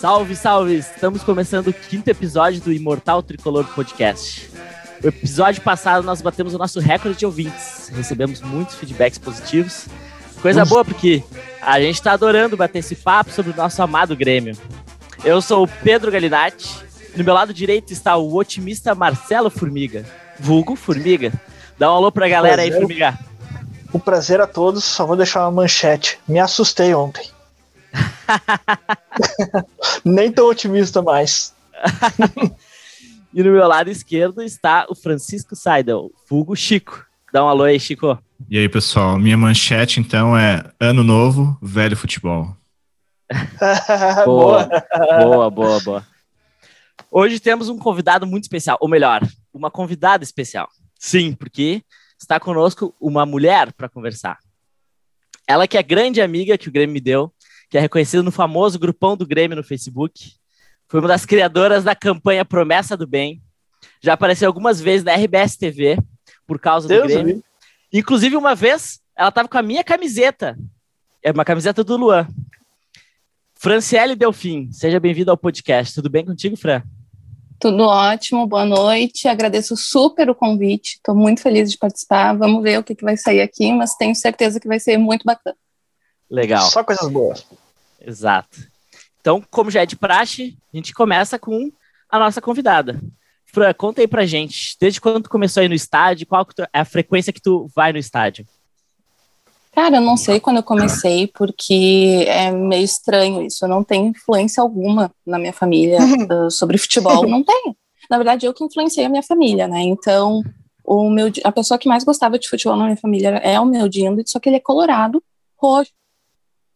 Salve, salve! Estamos começando o quinto episódio do Imortal Tricolor Podcast. O episódio passado nós batemos o nosso recorde de ouvintes, recebemos muitos feedbacks positivos. Coisa boa porque a gente está adorando bater esse papo sobre o nosso amado Grêmio. Eu sou o Pedro Galinatti, no meu lado direito está o otimista Marcelo Formiga, vulgo Formiga. Dá um alô pra galera prazer, aí, Formiga. O prazer a todos, só vou deixar uma manchete. Me assustei ontem. Nem tão otimista mais. e no meu lado esquerdo está o Francisco Seidel, vulgo Chico. Dá um alô aí, Chico. E aí, pessoal, minha manchete então é Ano Novo, Velho Futebol. boa, boa, boa, boa. Hoje temos um convidado muito especial, ou melhor, uma convidada especial. Sim, porque está conosco uma mulher para conversar. Ela que é grande amiga que o Grêmio me deu, que é reconhecida no famoso grupão do Grêmio no Facebook. Foi uma das criadoras da campanha Promessa do Bem. Já apareceu algumas vezes na RBS TV por causa Deus do Grêmio. Deus. Inclusive, uma vez, ela estava com a minha camiseta. É uma camiseta do Luan. Franciele Delfim, seja bem-vindo ao podcast. Tudo bem contigo, Fran? Tudo ótimo, boa noite. Agradeço super o convite. Estou muito feliz de participar. Vamos ver o que, que vai sair aqui, mas tenho certeza que vai ser muito bacana. Legal. Só coisas boas. Exato. Então, como já é de praxe, a gente começa com a nossa convidada. Fran, conta aí pra gente, desde quando tu começou aí no estádio, qual é a frequência que tu vai no estádio? Cara, eu não sei quando eu comecei, porque é meio estranho isso. Eu não tenho influência alguma na minha família uh, sobre futebol. Não tenho. Na verdade, eu que influenciei a minha família, né? Então, o meu, a pessoa que mais gostava de futebol na minha família é o meu Dindo, só que ele é colorado, roxo.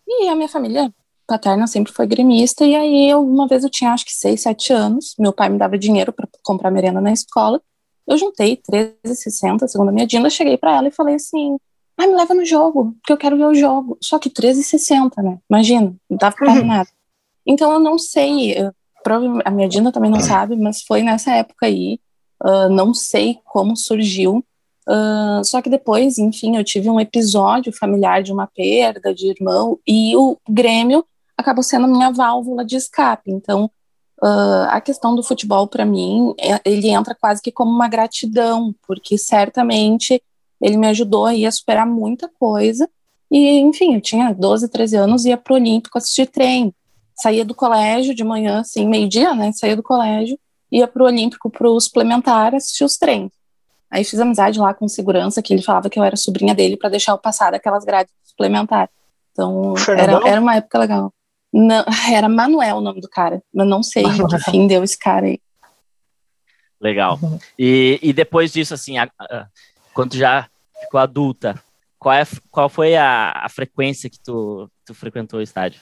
E a minha família paterna sempre foi gremista. E aí, eu, uma vez eu tinha acho que 6, 7 anos. Meu pai me dava dinheiro para comprar merenda na escola. Eu juntei 13,60, segundo a minha Dinda. Cheguei para ela e falei assim ah, me leva no jogo, porque eu quero ver o jogo. Só que 13,60, né? Imagina, não dava pra uhum. nada. Então eu não sei, eu, a minha Dina também não sabe, mas foi nessa época aí, uh, não sei como surgiu. Uh, só que depois, enfim, eu tive um episódio familiar de uma perda de irmão e o Grêmio acabou sendo minha válvula de escape. Então, uh, a questão do futebol, para mim, é, ele entra quase que como uma gratidão, porque certamente ele me ajudou aí a superar muita coisa. E, enfim, eu tinha 12, 13 anos, ia pro Olímpico assistir treino. Saía do colégio de manhã, assim, meio-dia, né? Saía do colégio, ia pro Olímpico pro suplementar assistir os treinos. Aí fiz amizade lá com segurança, que ele falava que eu era sobrinha dele para deixar eu passar daquelas grades suplementares. Então, era, era uma época legal. Não, era Manuel o nome do cara, mas não sei que fim deu esse cara aí. Legal. Uhum. E, e depois disso, assim, a, a, quando já ficou adulta, qual, é, qual foi a, a frequência que tu, tu frequentou o estádio?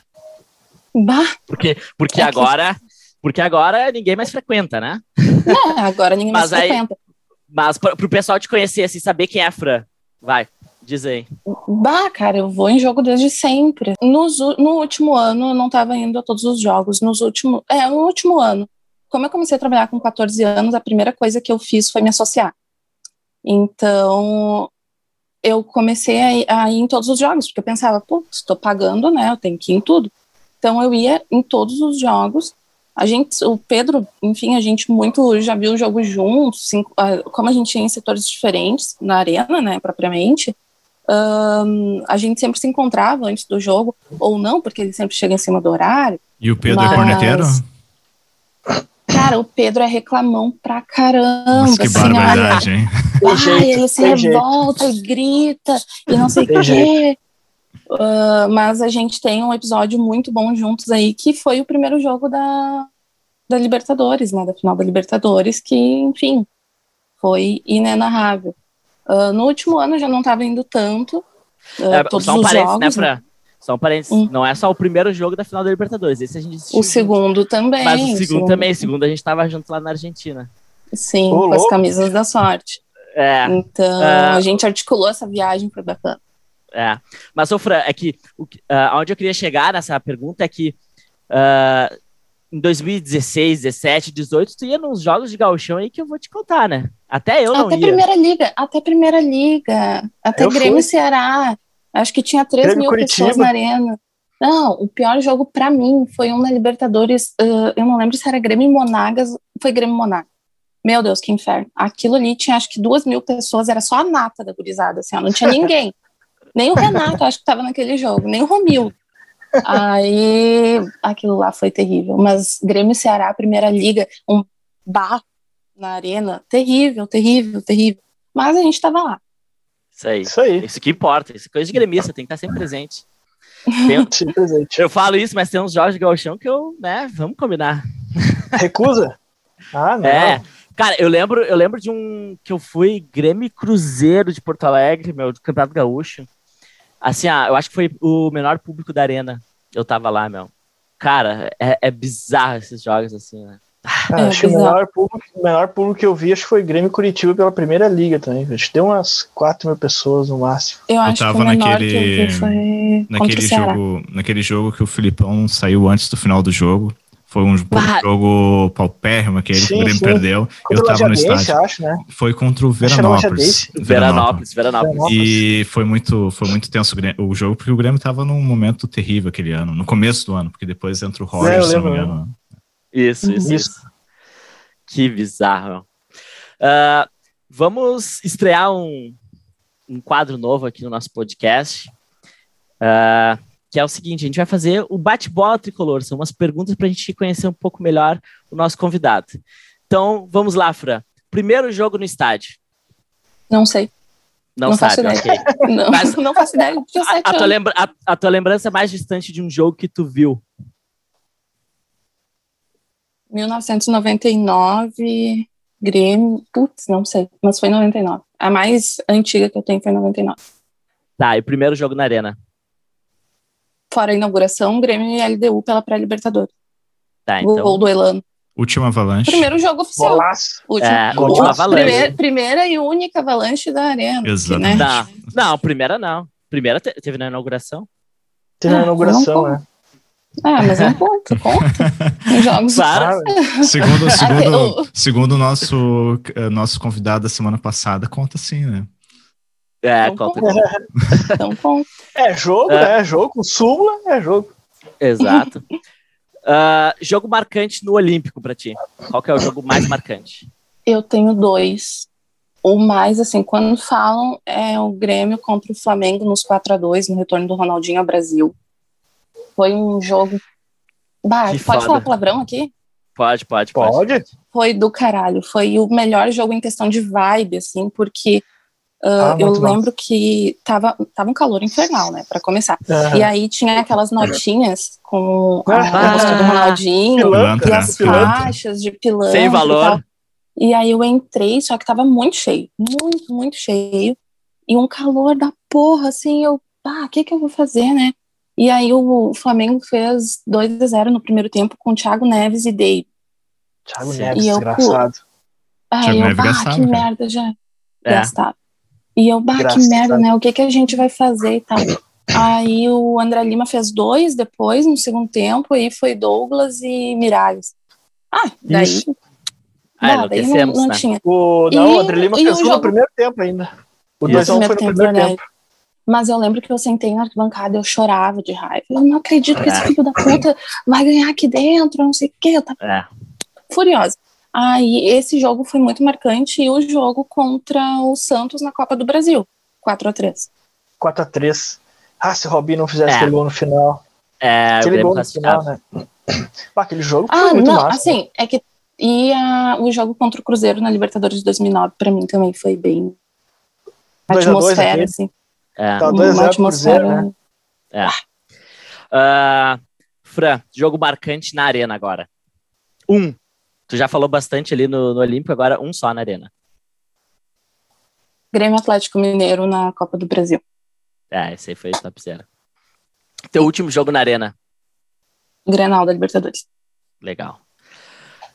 Bah, porque porque é agora que... porque agora ninguém mais frequenta, né? É, agora ninguém mais aí, frequenta. Mas para o pessoal te conhecer, assim, saber quem é a Fran, vai, diz aí. Bah, cara, eu vou em jogo desde sempre. Nos, no último ano, eu não estava indo a todos os jogos. Nos últimos, é, no último ano. Como eu comecei a trabalhar com 14 anos, a primeira coisa que eu fiz foi me associar. Então, eu comecei a, a ir em todos os jogos, porque eu pensava, pô, estou pagando, né? Eu tenho que ir em tudo. Então, eu ia em todos os jogos. A gente, o Pedro, enfim, a gente muito já viu o jogo juntos, cinco, como a gente ia em setores diferentes na arena, né, propriamente. Um, a gente sempre se encontrava antes do jogo, ou não, porque ele sempre chega em cima do horário. E o Pedro é mas... é corneteiro? Cara, o Pedro é reclamão pra caramba. Nossa, que assim, barbaridade, olha, hein? Ai, ele se revolta e grita e não sei o quê. Uh, mas a gente tem um episódio muito bom juntos aí, que foi o primeiro jogo da, da Libertadores, né? Da final da Libertadores, que, enfim, foi inenarrável. Uh, no último ano já não estava indo tanto. Uh, é, todos só um os jogos, né, Fran? Né? Só um parênteses, hum. não é só o primeiro jogo da final da Libertadores, esse a gente assistiu. O segundo também. Mas o segundo, segundo também, o segundo a gente estava junto lá na Argentina. Sim, oh, com louco. as camisas da sorte. É. Então, é. a gente articulou essa viagem para bacana. É. Mas, Sofra, é que uh, onde eu queria chegar nessa pergunta é que uh, em 2016, 17, 18, tu ia nos jogos de gauchão aí que eu vou te contar, né? Até eu não até ia. Primeira liga, até Primeira Liga, até eu Grêmio fui. Ceará. Acho que tinha 3 Grêmio mil Curitiba. pessoas na arena. Não, o pior jogo pra mim foi um na Libertadores. uh, eu não lembro se era Grêmio e Monagas. Foi Grêmio e Monagas. Meu Deus, que inferno. Aquilo ali tinha acho que duas mil pessoas, era só a nata da gurizada, assim, ó, não tinha ninguém. Nem o Renato, acho que tava naquele jogo, nem o Romildo. Aí aquilo lá foi terrível. Mas Grêmio e Ceará, primeira liga, um barro na arena, terrível, terrível, terrível. Mas a gente tava lá. Isso aí. Isso aí. Isso que importa. Isso é coisa de gremista, tem que estar sempre presente. Tem- presente. eu falo isso, mas tem uns jogos de gauchão que eu, né, vamos combinar. Recusa? Ah, não. É. Cara, eu lembro, eu lembro de um que eu fui Grêmio e Cruzeiro de Porto Alegre, meu, do Campeonato Gaúcho. Assim, ah, eu acho que foi o menor público da arena. Eu tava lá, meu. Cara, é, é bizarro esses jogos, assim, né? Ah, É, acho que o menor público, o público que eu vi acho que foi Grêmio Curitiba pela primeira liga também. Acho que deu umas 4 mil pessoas no máximo. Eu acho que o tava menor naquele- que eu vi foi Naquele jogo, naquele jogo que o Filipão saiu antes do final do jogo. Foi um Bah. jogo paupérrimo, aquele que Sim, o Grêmio sim. perdeu. Contra eu tava no estádio. acho, né? Foi contra o Veranópolis. Lajadense. Veranópolis, Veranópolis. E foi muito, foi muito tenso o jogo, porque o Grêmio tava num momento terrível aquele ano, no começo do ano, porque depois entra o É, Roger, se não me engano. Isso, isso, Isso. isso. Que bizarro. Ah, vamos estrear um, um quadro novo aqui no nosso podcast, ah, que é o seguinte: a gente vai fazer o bate-bola tricolor. São umas perguntas para a gente conhecer um pouco melhor o nosso convidado. Então, vamos lá, Fran. Primeiro jogo no estádio. Não sei. Não, Não faço sabe, ideia. ok. Não, Mas- não faço ideia. A, a tua lembra- a- a tua lembrança mais distante de um jogo que tu viu? 1999, Grêmio. Putz, não sei. Mas foi 99. A mais antiga que eu tenho foi 99. Tá, e o primeiro jogo na Arena. Fora a inauguração, Grêmio e LDU pela pré-Libertadores. Tá, Gol então. do Elano. Última avalanche. Primeiro jogo oficial. Golaço. Último. É, Gol. última avalanche. Primeira, primeira e única avalanche da arena. Exatamente. Né? Não, não, primeira não. Primeira te- teve na inauguração. Teve Ah, inauguração, não né? Ah, mas é um ponto, conta. Jogos Claro. Segundo, segundo, o- segundo o nosso, eh, nosso convidado da semana passada, conta sim, né? É, Não conta. então conta. é jogo, É. é jogo. Súmula é jogo. Exato. Ah, jogo marcante no Olímpico pra ti. Qual que é o jogo mais marcante? Eu tenho dois. O mais, assim, quando falam, é o Grêmio contra o Flamengo nos 4 a 2 no retorno do Ronaldinho ao Brasil. Foi um jogo. Bah, Que pode foda. falar palavrão aqui? Pode, pode, pode. Pode? Foi do caralho. Foi o melhor jogo em questão de vibe, assim, porque ah, Ah, eu lembro que tava, tava um calor infernal, né, pra começar. Aham. E aí tinha aquelas notinhas com a Ah, rosto do Ronaldinho pilantra, e né? as Pilantra. faixas de pilantra. Sem e valor. tal. E aí eu entrei, só que tava muito cheio, muito, muito cheio. E um calor da porra, assim, eu, ah, o que que eu vou fazer, né? E aí o Flamengo fez 2 a 0 no primeiro tempo com Thiago Neves e Dave. Thiago. Neves, E eu, desgraçado. Aí Thiago eu, Neves gastado, que cara. merda já. É. Gastado. E eu, bah, que merda, né? O que que a gente vai fazer e tal. Aí o André Lima fez dois depois, no segundo tempo, aí foi Douglas e Miralles. Ah, daí, Isso. Ah, bah, daí não, não né? tinha. O, não, E- o André Lima o fez um no jogo? primeiro tempo ainda. O Isso. 2x1 foi no Primeiro tempo. Mas eu lembro que eu sentei na arquibancada, eu chorava de raiva. Eu não acredito que esse É. filho da puta vai ganhar aqui dentro, não sei o quê. Eu tava É. furiosa. Aí esse jogo foi muito marcante e o jogo contra o Santos na Copa do Brasil. 4 a 3 4x3. Ah, se o Robinho não fizesse É. aquele gol no final. É, o aquele gol no final, né? Pá, aquele jogo Ah, foi muito não, massa. assim, é que. E a- o jogo contra o Cruzeiro na Libertadores de 2009, pra mim também foi bem. 2 a 2 atmosfera, aquele. assim. É. Tá uma 2 a 0 atmosfera. Cruzeiro, né? Ah, Fran, jogo marcante na Arena agora. Um. Tu já falou bastante ali no, no Olímpico, agora um só na Arena. Grêmio Atlético Mineiro na Copa do Brasil. É, esse aí foi top zero. Teu último jogo na Arena. Grenal da Libertadores. Legal.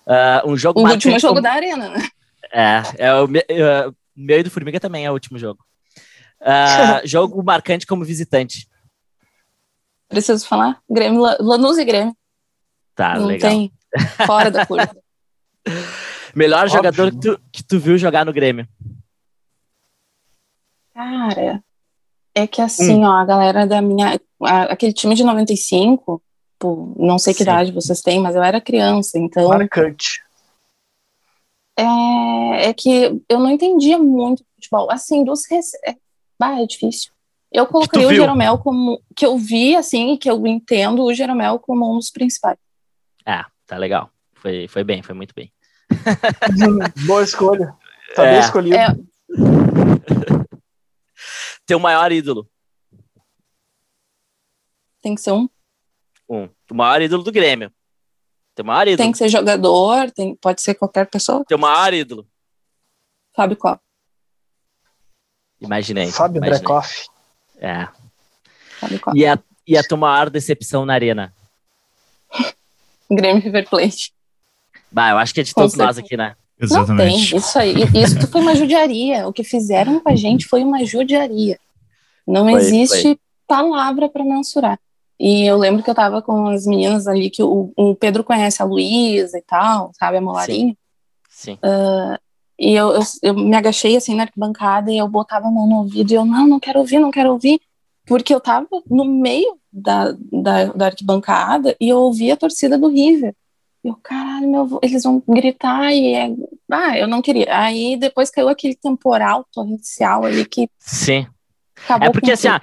Ah, um jogo O último jogo como- da Arena, né? É, é o me- é, meu e do Formiga também é o último jogo. Ah, jogo marcante como visitante. Preciso falar? Grêmio, La- Lanús e Grêmio. Tá, não legal. tem. Fora da curva. Melhor Óbvio. jogador que tu, que tu viu jogar no Grêmio. Cara, é que assim, ó, a galera da minha. a- aquele time de 95, pô, não sei que Sim. idade vocês têm, mas eu era criança, então Marcante. é, é que eu não entendia muito futebol. Assim, dos rec... é, bah, é difícil. Eu colocaria o? Jeromel como que eu vi assim, e que eu entendo o Jeromel como um dos principais. É, tá legal. Foi, foi bem, foi muito bem. Boa escolha. Tá É. bem escolhido. É. Teu maior ídolo. Tem que ser um, Um. O maior ídolo do Grêmio. Teu maior ídolo. tem que ser jogador, tem, pode ser qualquer pessoa. Teu maior ídolo. Fábio Costa. Imaginei. Fábio. Brekoff. É. Fábio Costa. E a, e a tua maior decepção na arena? Grêmio River Plate. Bah, eu acho que é de todos nós aqui, né? Exatamente. Não tem, isso aí. Isso foi uma judiaria. O que fizeram com a gente foi uma judiaria. Não Foi, existe palavra para mensurar. E eu lembro que eu tava com as meninas ali, que o, o Pedro conhece a Luísa e tal, sabe, a Molarinho. Sim. E eu, eu, eu me agachei assim na arquibancada e eu botava a mão no ouvido e eu, não, não quero ouvir, não quero ouvir. Porque eu tava no meio da, da, da arquibancada e eu ouvia a torcida do River. Eu, caralho, meu, eles vão gritar e é. Ah, eu não queria. Aí depois caiu aquele temporal torrencial ali que Sim. É porque assim, ah,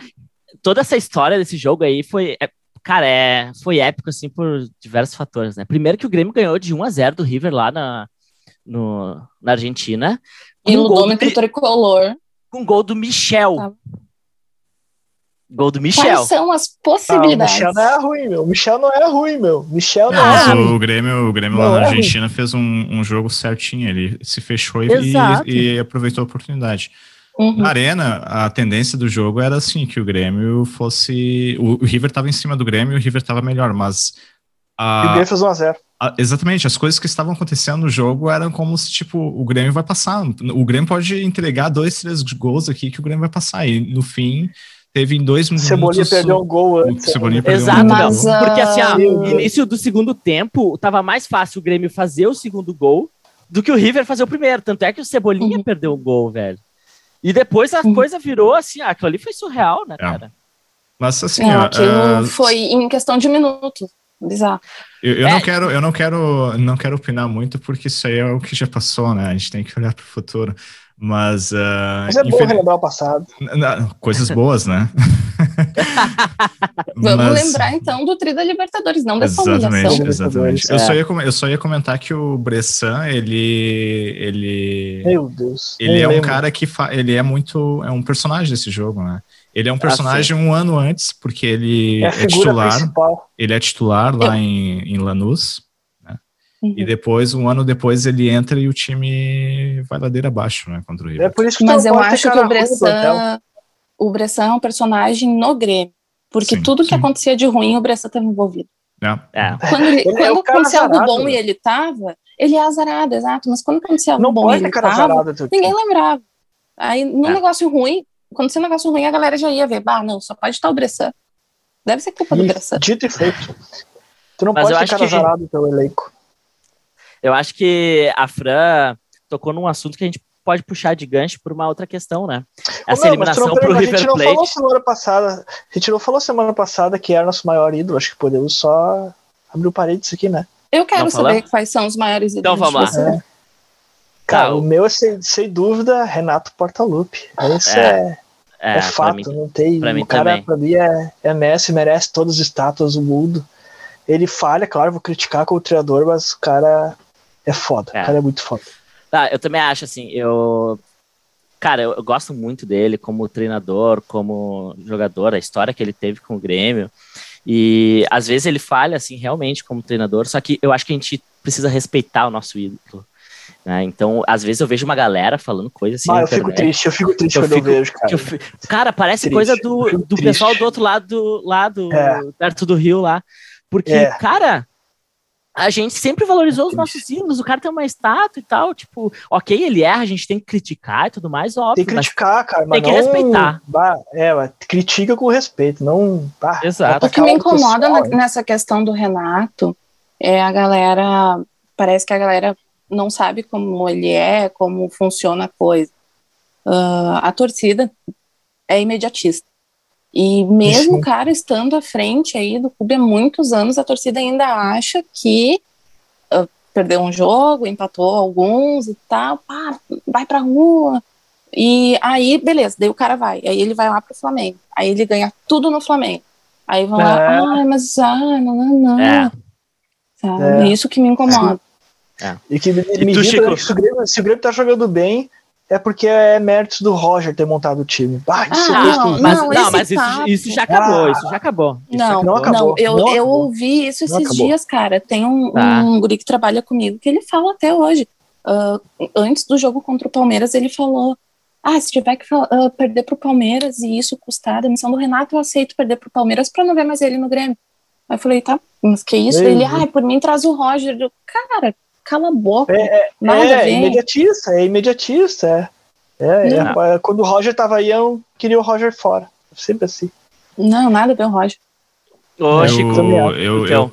toda essa história desse jogo aí foi. é- cara, é, foi épico, assim, por diversos fatores, né? Primeiro que o Grêmio ganhou de 1 a 0 do River lá na, no, na Argentina. E um gol do, Ludômetro Mi- tricolor. com gol do Michel. Tá. Gol do Michel. Quais são as Ah, o possibilidades? Michel não é ruim, meu. O Michel não é ruim, meu. O Michel não Não, é mas ruim. o Grêmio, o Grêmio Não, lá na é. Argentina fez um, um jogo certinho. Ele se fechou e, e- e aproveitou a oportunidade. Uhum. Na arena, a tendência do jogo era assim, que o Grêmio fosse. O, o River estava em cima do Grêmio e o River estava melhor, mas. E o A, Grêmio fez 1x0. a- exatamente, as coisas que estavam acontecendo no jogo eram como se, tipo, o Grêmio vai passar. O Grêmio pode entregar dois, três gols aqui que o Grêmio vai passar. E no fim, teve em dois minutos. Cebolinha perdeu um gol o antes. Cebolinha perdeu Exato, um Mas, gol. ah, Porque assim, ó, no início do segundo tempo, tava mais fácil o Grêmio fazer o segundo gol do que o River fazer o primeiro. Tanto é que o Cebolinha Uhum. perdeu o gol, velho. E depois a Uhum. coisa virou assim, ah, aquilo ali foi surreal, né, É. cara? Mas assim, Não, ó, aquilo ah, foi em questão de minutos. Bizarro. Eu, eu É. não quero, eu não quero, não quero opinar muito porque isso aí é o que já passou, né? A gente tem que olhar para o futuro. Mas, ah, Mas é bom infeliz- relembrar o passado. Não, coisas boas, né? Vamos Mas- lembrar então do Tri da Libertadores, não dessa Exatamente, exatamente. Eu, É. só ia, com- eu só ia comentar que o Bressan, ele, ele, Meu Deus. ele é um cara que fa, ele é muito, é um personagem desse jogo, né? Ele é Ah, um personagem um ano antes, porque ele É é, titular, principal. ele é titular lá em, em Lanús. Uhum. E depois, um ano depois, ele entra e o time vai ladeira abaixo, né? Contra o É River. por isso que Mas tu eu acho que o. Bressan, o Bressan é um personagem no Grêmio. Porque Sim, tudo que sim. acontecia de ruim, o Bressan estava envolvido. né? É. Quando, ele, Ele é quando cara acontecia algo bom né? e ele tava, ele é azarado, exato. Mas quando acontecia algo Não bom e ele cara tava, azarado. teu ninguém lembrava. Aí, no É. negócio ruim, quando tinha um negócio ruim, a galera já ia ver. Bah, não, só pode estar o Bressan. Deve ser culpa do Bressan. Dito e feito. Tu não Mas pode que- azarado no teu elenco. Eu acho que a Fran tocou num assunto que a gente pode puxar de gancho por uma outra questão, né? Ô, Essa meu, mas tu eliminação não- pro a River gente não Plate. falou semana passada. A gente não falou semana passada que era nosso maior ídolo. Acho que podemos só abrir o parede isso aqui, né? Eu quero Não saber falamos? quais são os maiores Então ídolos vamos de lá. vocês. Cara, Tá, o o- meu é sem, sem dúvida Renato Portaluppi. Esse É, é, É, é, fato, mim, não tem. pra o mim cara, também. pra mim, é, é Messi, merece todas as estátuas do mundo. Ele falha, claro, vou criticar como treinador, mas o cara é foda. É. O cara é muito foda. Tá, eu também acho assim, eu. Cara, eu, eu gosto muito dele como treinador, como jogador, a história que ele teve com o Grêmio. E às vezes ele falha, assim, realmente como treinador, só que eu acho que a gente precisa respeitar o nosso ídolo. né? Então, às vezes eu vejo uma galera falando coisa assim. ah, eu fico triste, eu fico triste Eu quando fico- eu vejo, cara. eu fi- Cara, parece Triste, coisa do, fico do triste. pessoal do outro lado, do, lá do, É. perto do rio lá. Porque, É. cara, a gente sempre valorizou os nossos ídolos. O cara tem uma estátua e tal. Tipo, ok, ele erra, a gente tem que criticar e tudo mais, óbvio. Tem que mas- criticar, cara, mas tem que não- respeitar. Bah, é, mas critica com respeito, não. bah, Exato. O que me incomoda pessoal, na- nessa questão do Renato é a galera. Parece que a galera não sabe como ele é, como funciona a coisa. Ah, a torcida é imediatista. E mesmo o cara estando à frente aí do clube há muitos anos, a torcida ainda acha que uh, perdeu um jogo, empatou alguns e tal, pá, vai pra rua. E aí, beleza, daí o cara vai. Aí ele vai lá pro Flamengo. Aí ele ganha tudo no Flamengo. Aí vão é. lá, ah, mas ah, não, não, não. É. É. Isso que me incomoda. É. E que me, me e tu, Chico... se, o Grêmio, se o Grêmio tá jogando bem, é porque é méritos do Roger ter montado o time. Ah, não, mas, não, não, mas isso, isso, já acabou, ah, isso já acabou. Isso não, não, acabou. não, eu, não eu ouvi isso esses dias, cara. Tem um, tá. um guri que trabalha comigo que ele fala até hoje. Uh, antes do jogo contra o Palmeiras, ele falou: Ah, se tiver que uh, perder pro Palmeiras e isso custar a demissão do Renato, eu aceito perder pro Palmeiras para não ver mais ele no Grêmio. Aí eu falei, tá, mas que isso? Ele, ah, por mim traz o Roger. Eu, cara, cala a boca. É, é, nada é imediatista, é imediatista. É, é, é, quando o Roger tava aí, eu queria o Roger fora. Sempre assim. Não, nada ver o Roger. Ô, Chico, eu, eu, então. eu,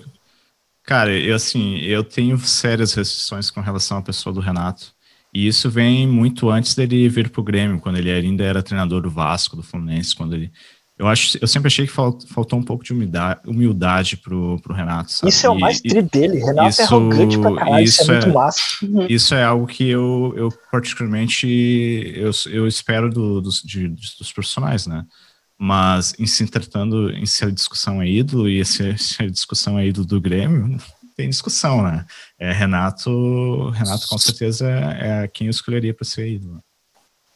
cara, eu assim, eu tenho sérias restrições com relação à pessoa do Renato. E isso vem muito antes dele vir pro Grêmio, quando ele ainda era treinador do Vasco, do Fluminense, quando ele eu, acho, eu sempre achei que faltou um pouco de humildade, humildade pro, pro Renato. Sabe? Isso é o mais tri dele. Renato é isso, é arrogante pra caralho, isso, isso é, é, muito massa. Uhum. Isso é algo que eu, eu particularmente eu, eu espero do, dos, de, dos profissionais, né? Mas em se tratando em se a discussão é ídolo e se, se a discussão é ídolo do Grêmio, tem discussão, né? É, Renato, Renato com certeza é, é quem eu escolheria para ser ídolo.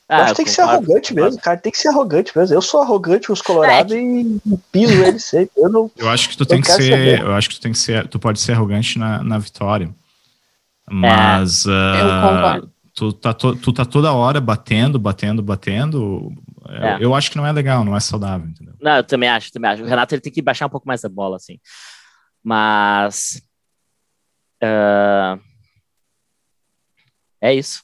Ah, acho que tem que ser arrogante mesmo, cara. Tem que ser arrogante mesmo. Eu sou arrogante com os colorados é, e piso eles sempre. Eu, não, eu acho que tu tem que ser. Saber. Eu acho que tu tem que ser. Tu pode ser arrogante na, na vitória. Mas. É, uh, tu, tá to, tu tá toda hora batendo, batendo, batendo. É. Eu, eu, acho que não é legal, não é saudável, entendeu? Não, eu também acho, também acho. O Renato ele tem que baixar um pouco mais a bola, assim. Mas. Uh, é isso.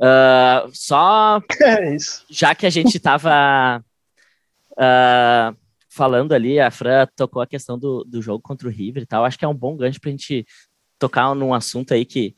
Uh, só é isso. já que a gente estava uh, falando ali, a Fran tocou a questão do, do jogo contra o River e tal. Acho que é um bom gancho para a gente tocar num assunto aí que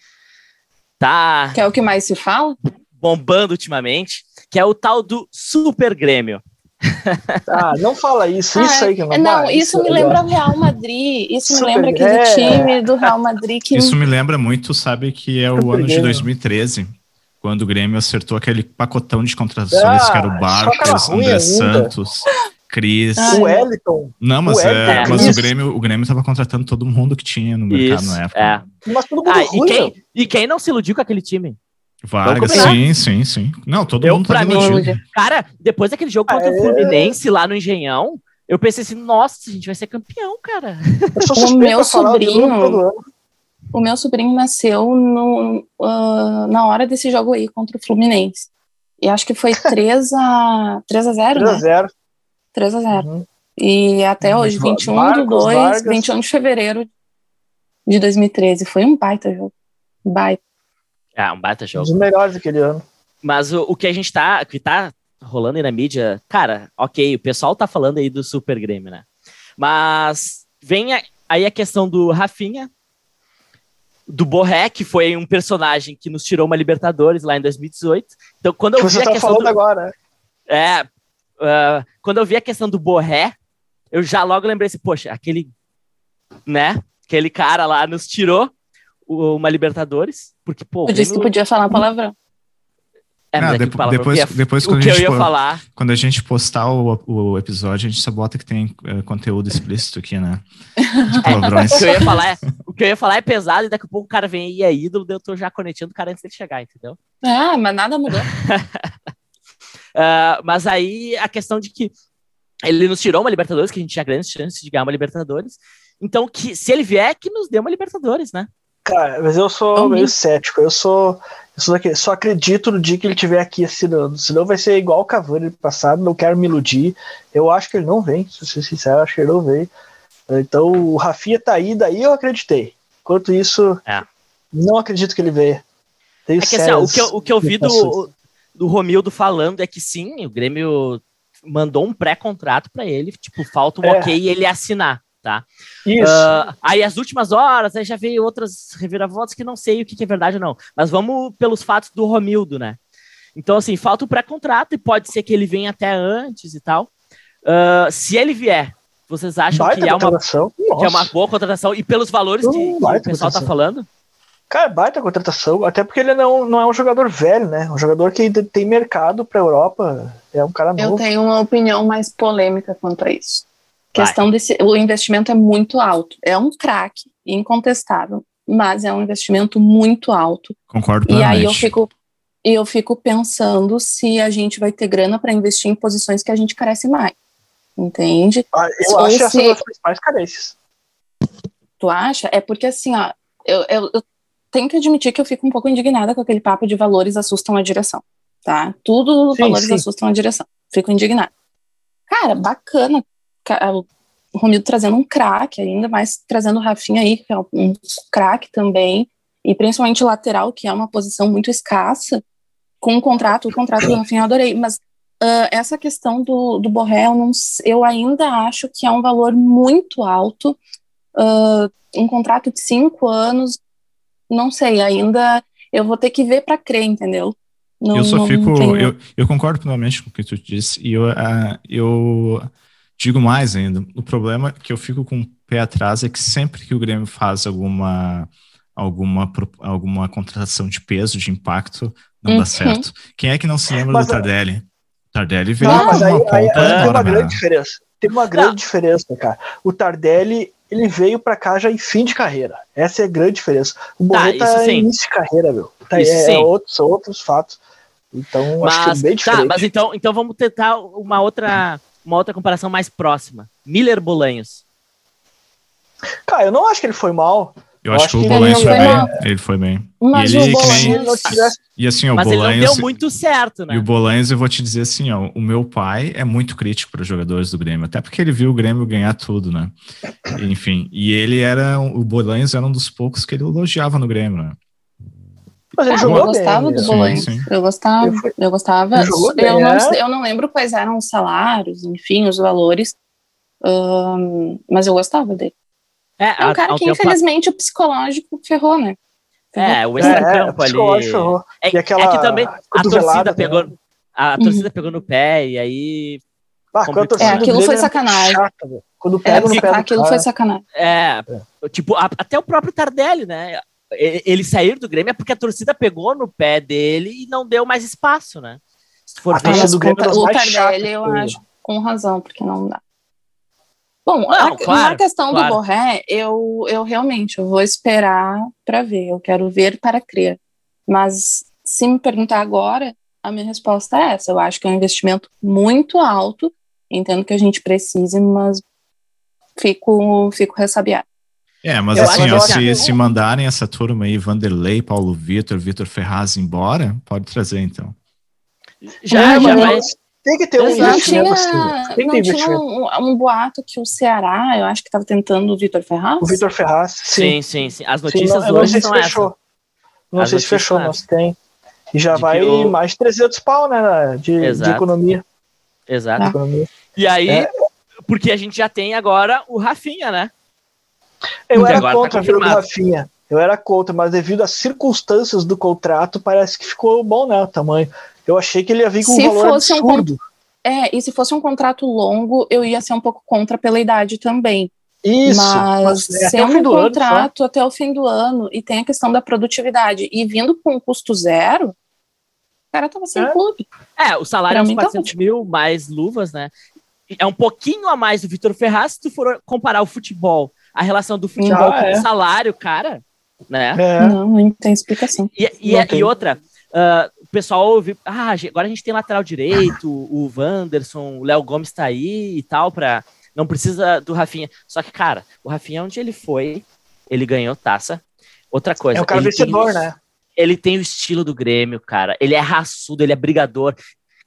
tá. Que é o que mais se fala? Bombando ultimamente, que é o tal do Super Grêmio. Ah, não fala isso, isso aí que não Não, isso, isso me lembra o Real Madrid, isso Super, me lembra aquele é. time do Real Madrid que. Isso me lembra muito, sabe, que é o Super ano de 2013 quando o Grêmio acertou aquele pacotão de contratações ah, que era o Barcos, André Santos, Cris. Ah, o Wellington. Não, mas, o é, mas o Grêmio o Grêmio estava contratando todo mundo que tinha no mercado Isso, na época. É. Mas todo mundo ah, ruim, e, quem, e quem não se iludiu com aquele time? Vargas, sim, sim, sim. Não, todo eu, mundo tá mim, Cara, depois daquele jogo contra o Fluminense lá no Engenhão, eu pensei assim, nossa, a gente vai ser campeão, cara. O meu sobrinho, o meu sobrinho nasceu no, uh, na hora desse jogo aí contra o Fluminense. E acho que foi 3 a 3 a 0, 3 a 0. Né? 3 a 0. Uhum. E até hoje, 21 Marcos, de 2, Vargas. 21 de fevereiro de 2013. Foi um baita jogo. Baita. Ah, um baita jogo. Um dos melhores daquele ano. Mas o, o que a gente tá, que tá rolando aí na mídia, cara, ok, o pessoal tá falando aí do Super Grêmio, né? Mas vem a, aí a questão do Rafinha, do Borré, que foi um personagem que nos tirou uma Libertadores lá em 2018. Então, quando eu vi a tá questão do... agora. Né? É, uh, quando eu vi a questão do Borré, eu já logo lembrei assim, poxa, aquele, né, aquele cara lá nos tirou uma Libertadores, porque, pô... Eu disse que podia falar palavrão. É, ah, depois, depois, ia, depois quando, a gente, falar... quando a gente postar o, o episódio, a gente só bota que tem uh, conteúdo explícito aqui, né? De palavrões. É, o, que eu ia falar é, o que eu ia falar é pesado e daqui a pouco o cara vem e é ídolo, eu tô já conectando o cara antes dele chegar, entendeu? Ah, mas nada mudou. uh, mas aí a questão de que ele nos tirou uma Libertadores, que a gente tinha grandes chances de ganhar uma Libertadores. Então, que se ele vier, que nos dê uma Libertadores, né? Cara, mas eu sou meio cético. Eu sou, eu só acredito no dia que ele estiver aqui assinando. Senão vai ser igual o Cavani passado. Não quero me iludir. Eu acho que ele não vem, se ser sincero, acho que ele não vem. Então o Rafinha tá aí, daí eu acreditei. Enquanto isso, é. não acredito que ele venha. Tenho é que, assim, o, que eu, o que eu vi do, do Romildo falando é que sim, o Grêmio mandou um pré-contrato para ele, tipo, falta um é. ok e ele assinar tá? Isso. Uh, aí as últimas horas, aí já veio outras reviravoltas que não sei o que, que, é verdade ou não. Mas vamos pelos fatos do Romildo, né? Então, assim, falta o pré-contrato e pode ser que ele venha até antes e tal. Uh, se ele vier, vocês acham que é, uma, que é uma boa contratação? E pelos valores que, que o pessoal está falando? Cara, baita contratação, até porque ele não, não é um jogador velho, né? Um jogador que tem mercado para a Europa, é um cara novo. Eu tenho uma opinião mais polêmica quanto a isso. Vai. Questão desse, o investimento é muito alto. É um craque, incontestável, mas é um investimento muito alto. Concordo E aí eu fico, eu fico pensando se a gente vai ter grana para investir em posições que a gente carece mais. Entende? Ah, eu Ou acho se... essas as principais carências. Tu acha? É porque assim, ó, eu, eu, eu tenho que admitir que eu fico um pouco indignada com aquele papo de valores assustam a direção, tá? Tudo os valores sim. assustam a direção. Fico indignada. Cara, bacana. O Romildo trazendo um craque, ainda mais trazendo o Rafinha aí, que é um craque também, e principalmente lateral, que é uma posição muito escassa, com um contrato, o contrato do Rafinha eu adorei, mas uh, essa questão do, do Borré, eu, não, eu ainda acho que é um valor muito alto, uh, um contrato de cinco anos, não sei, ainda eu vou ter que ver para crer, entendeu? Não, eu só fico, eu, eu concordo plenamente com o que tu disse, e eu, uh, eu digo mais ainda, o problema que eu fico com o pé atrás é que sempre que o Grêmio faz alguma alguma, alguma contratação de peso, de impacto, não uhum. dá certo. Quem é que não se lembra mas, do Tardelli? Tardelli veio não, mas aí, aí, aí tem uma grande diferença. Tem uma grande não. diferença, cara. O Tardelli, ele veio para cá já em fim de carreira. Essa é a grande diferença. O Borré tá, tá em início de carreira, meu. Tá, é, é outros, são outros fatos. Então, mas, acho que é bem diferente. Tá, mas então, então vamos tentar uma outra, uma outra comparação mais próxima. Miller Bolanhos. Cara, eu não acho que ele foi mal. Eu, eu acho, que, que o Bolanhos foi bem. Ele foi bem. Mas e ele, o Bolanhos... tivesse... E assim, o Mas Bolanhos... ele não deu muito certo, né? E o Bolanhos, eu vou te dizer assim, ó, o meu pai é muito crítico para os jogadores do Grêmio, até porque ele viu o Grêmio ganhar tudo, né? Enfim, e ele era, o Bolanhos era um dos poucos que ele elogiava no Grêmio, né? Mas ele ah, jogou eu gostava bem, do Bolanhos. Eu gostava, eu gostava. Eu, não, é? eu não lembro quais eram os salários, enfim, os valores, um, mas eu gostava dele. É, é um cara que, infelizmente, o psicológico ferrou, né? É, o extracampo é, é, ali. Ferrou. É, aquela é que também a torcida pegou. Né? A torcida uhum. pegou no pé e aí. Ah, é, aquilo foi sacanagem. Chata, quando pega é, no pé aquilo foi sacanagem. É, tipo, a, até o próprio Tardelli, né? Ele sair do Grêmio é porque a torcida pegou no pé dele e não deu mais espaço, né? Se for a ver, do Grêmio o Tardelli, eu acho, com razão, porque não dá. Bom, não, a, claro, na questão claro. do Borré, eu, eu realmente eu vou esperar para ver, eu quero ver para crer. Mas se me perguntar agora, a minha resposta é essa. Eu acho que é um investimento muito alto, entendo que a gente precise, mas fico, fico ressabiado. É, mas eu assim, ó, se, se mandarem essa turma aí, Vanderlei, Paulo Vitor, Vitor Ferraz embora, pode trazer então. Já, já vai, tem que ter um investimento assim. Tem que ter investimento. Um, um, boato que o Ceará, eu acho que estava tentando o Vitor Ferraz. O Vitor Ferraz, sim. Sim, sim, sim. As notícias sim, não, hoje não são fechou. Essa. Não As sei se fechou, mas tem. E já vai eu... mais 300 pau, né, de, de economia. Exato. Economia. E aí, é. porque a gente já tem agora o Rafinha, né? Eu era tá contra tá o Rafinha. Eu era contra, mas devido às circunstâncias do contrato, parece que ficou bom, né, o tamanho. Eu achei que ele ia vir com se um valor fosse absurdo. Um, é, e se fosse um contrato longo, eu ia ser um pouco contra pela idade também. Isso, mas, mas é, sendo um contrato ano, até o fim do ano e tem a questão da produtividade e vindo com um custo zero, o cara tava sem é. clube. É, o salário é uns 400 tá mil mais luvas, né? É um pouquinho a mais do Vitor Ferraz se tu for comparar o futebol, a relação do futebol ah, com é. o salário, cara, né? É. Não, não tem explicação. E, e, e outra, uh, pessoal ouve, ah, agora a gente tem lateral direito, o Wanderson, o Léo Gomes tá aí e tal, pra, não precisa do Rafinha. Só que, cara, o Rafinha, onde ele foi, ele ganhou taça. Outra coisa. É um cara vencedor, né? Ele tem o estilo do Grêmio, cara. Ele é raçudo, ele é brigador.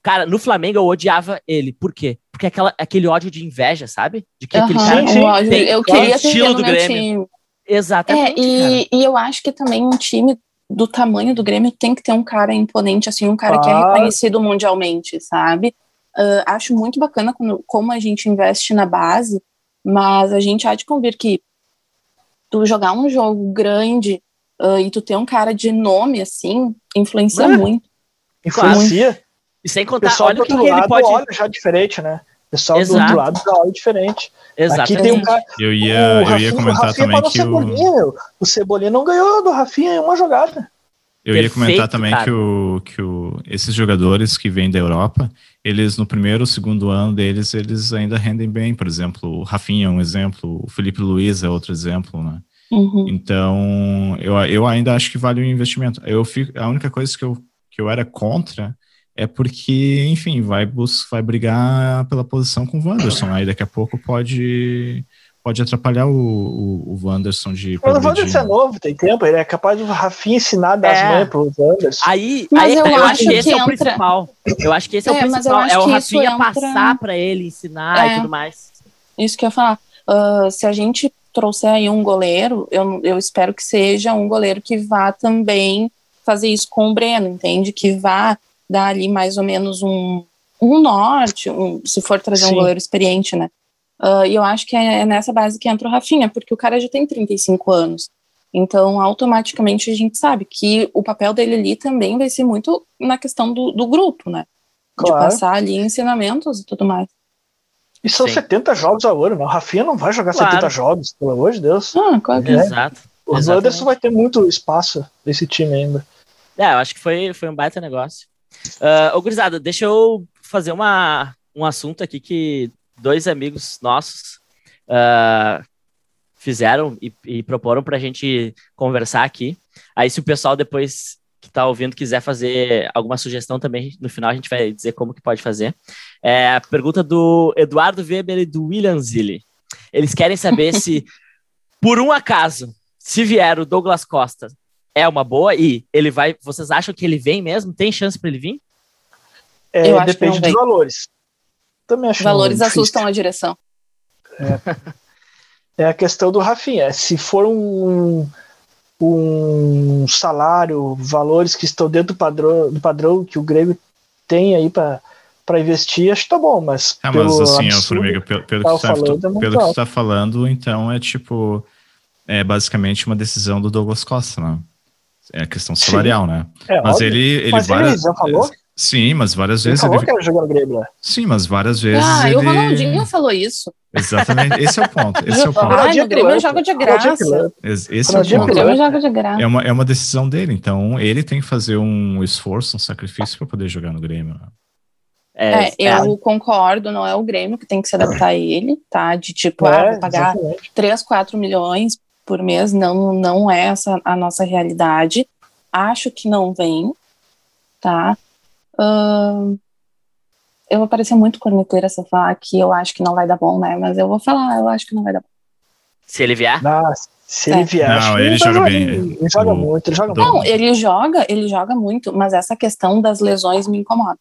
Cara, no Flamengo eu odiava ele. Por quê? Porque aquela, aquele ódio de inveja, sabe? De que uhum, aquele cara sim, ódio, tem eu queria o estilo do Grêmio. Time. Exatamente. É, e, e, eu acho que também um time do tamanho do Grêmio tem que ter um cara imponente, assim, um cara ah. que é reconhecido mundialmente, sabe? Uh, acho muito bacana quando, como a gente investe na base, mas a gente há de convir que tu jogar um jogo grande uh, e tu ter um cara de nome, assim, influencia é. muito. Influencia. E sem contar, olha o que, que ele pode... olha já diferente, né? O pessoal Exato. do outro lado da hora diferente. Exatamente. Aqui tem um cara. Eu ia, eu ia comentar também que o... o Cebolinha não ganhou do Rafinha em uma jogada. Eu Perfeito, ia comentar também que, o, que o, esses jogadores que vêm da Europa, eles no primeiro, segundo ano deles, eles ainda rendem bem. Por exemplo, o Rafinha é um exemplo, o Felipe Luiz é outro exemplo, né? Uhum. Então, eu, eu ainda acho que vale o investimento. Eu fico, a única coisa que eu, que eu era contra é porque, enfim, vai, vai brigar pela posição com o Wanderson. Aí daqui a pouco pode pode atrapalhar o, o, o Wanderson de. Mas o Wanderson é novo, tem tempo, ele é capaz de o Rafinha ensinar das é. mães pro Wanderson. Aí, aí eu, eu, acho que esse entra... é o principal. Eu acho que esse é, é o principal. É o Rafinha entra... passar para ele, ensinar é. e tudo mais. Isso que eu ia falar. Uh, se a gente trouxer aí um goleiro, eu, eu espero que seja um goleiro que vá também fazer isso com o Breno, entende? Que vá dar ali mais ou menos um, um norte, um, se for trazer Sim. um goleiro experiente, né? Uh, e eu acho que é nessa base que entra o Rafinha, porque o cara já tem 35 anos. Então, automaticamente, a gente sabe que o papel dele ali também vai ser muito na questão do, do grupo, né? Claro. De passar ali ensinamentos e tudo mais. E são Sim. 70 jogos a hora, né? O Rafinha não vai jogar claro. 70 jogos, pelo amor de Deus. Ah, claro que é. Exato. O Anderson vai ter muito espaço nesse time ainda. É, eu acho que foi, foi um baita negócio. Uh, ô, Gurizada, deixa eu fazer uma, um assunto aqui que dois amigos nossos uh, fizeram e, e proporam para a gente conversar aqui. Aí, se o pessoal depois que está ouvindo quiser fazer alguma sugestão também, no final a gente vai dizer como que pode fazer. É a pergunta do Eduardo Weber e do William Zilli. Eles querem saber se, por um acaso, se vier o Douglas Costa, é uma boa e ele vai. Vocês acham que ele vem mesmo? Tem chance para ele vir? É, depende dos valores. Também acho valores assustam a direção. É. é a questão do Rafinha. Se for um um salário, valores que estão dentro do padrão, do padrão que o Grêmio tem aí para investir, acho que tá bom, mas. É, mas assim, Formiga, pelo, pelo, que, você tá, é pelo que você tá falando, então é tipo. É basicamente uma decisão do Douglas Costa, né? É a questão salarial, Sim. né? É, mas óbvio. ele, ele mas vai. Ele já falou? Sim, mas várias vezes ele. Falou ele... que jogar no Grêmio, né? Sim, mas várias vezes. Ah, ele... o Ronaldinho falou isso. Exatamente, esse é o ponto. Esse é o ponto. Ah, no Grêmio joga de graça. Esse é o ponto. Grêmio joga de graça. É uma, é uma decisão dele, então ele tem que fazer um esforço, um sacrifício para poder jogar no Grêmio. Né? É, é, eu concordo, não é o Grêmio que tem que se adaptar a ele, tá? De tipo, é, ah, vou pagar exatamente. 3, 4 milhões por mês, não, não é essa a nossa realidade. Acho que não vem, tá? Uh, eu vou parecer muito corneteira se eu falar que eu acho que não vai dar bom, né? Mas eu vou falar, eu acho que não vai dar bom. Se ele vier? Nossa, se é. ele vier. Não, ele, joga bem. Ele, ele joga o, muito, ele joga Não, muito. ele joga, ele joga muito, mas essa questão das lesões me incomoda.